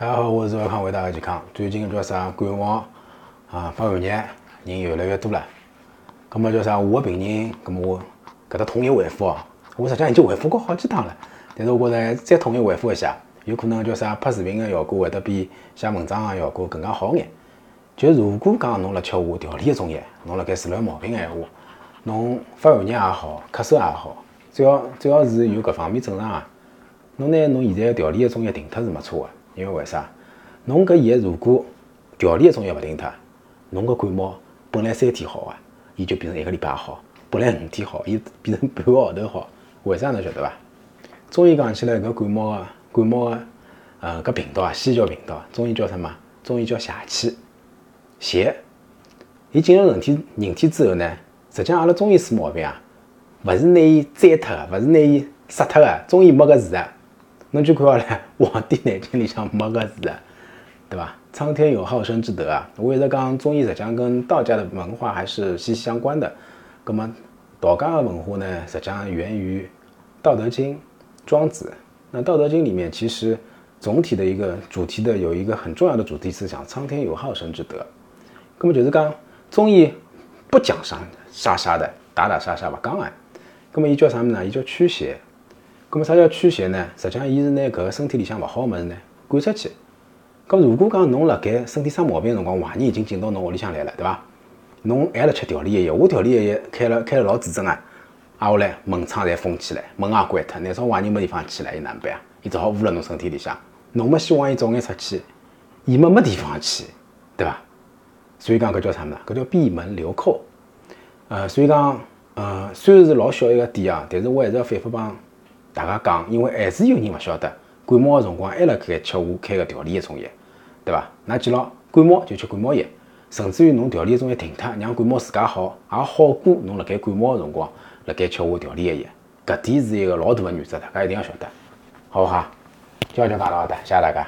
大家好，我是赵康，为大家健康。最近叫啥感冒啊，发寒热，人越来越多了。咁么叫啥？我个病人，咁么我搿搭统一回复哦。我实际上已经回复过好几趟了，但是我觉着再统一回复一下，有可能叫啥拍视频个效果会得比写文章个效果更加好眼。就如果讲侬辣吃我调理个中药，侬辣盖治疗毛病个闲话，侬发寒热也好，咳嗽也好，只要只要是有搿方面症状啊，侬拿侬现在调理个中药停脱是没错个。因为为啥？侬搿药如果调理个中药勿停脱，侬个感冒本来三天好个，伊就变成一个礼拜好；本来五天好，伊变成半个号头好。为啥侬晓得伐？中医讲起来，搿感冒个感冒个呃搿病毒啊，呼叫病毒，中医叫什么？中医叫邪气，邪。伊进入人体人体之后呢，实际上阿拉中医是毛病啊，勿是拿伊摘脱个，勿是拿伊杀脱个，中医没搿事个。侬就看好了，《黄帝内经》里向没个字啊，对吧？苍天有好生之德啊！我一直讲中医实际上跟道家的文化还是息息相关的。那么道家的文化呢，实际上源于《道德经》《庄子》。那《道德经》里面其实总体的一个主题的有一个很重要的主题思想：苍天有好生之德。那么就是讲中医不讲杀杀杀的，打打杀杀不讲啊。那么伊叫啥么呢？伊叫驱邪。咁么啥叫驱邪呢？实际上，伊是拿搿个身体里向勿好个物事呢赶出去。咁如果讲侬辣盖身体生毛病个辰光，坏人已经进到侬屋里向来了，对伐？侬还辣吃调理药，我调理药开了开了老指针啊！挨下来门窗侪封起来，门也关脱，难少坏人没地方去了，伊哪能办啊？伊只好捂辣侬身体里向。侬没希望伊早眼出去，伊没没地方去，对伐？所以讲搿叫啥物事？搿叫闭门留寇。呃，所以讲，呃，虽然是老小一个点啊，但是我还是要反复帮。大家讲，因为还是有人勿晓得，感冒个辰光还辣盖吃我开个调理个中药，对伐？㑚记牢，感冒就吃感冒药，甚至于侬调理个中药停脱，让感冒自家好，也好过侬辣盖感冒个辰光辣盖吃我调理个药。搿点是一个老大个原则，大家一定要晓得，好不好？教教大家的，谢谢大家。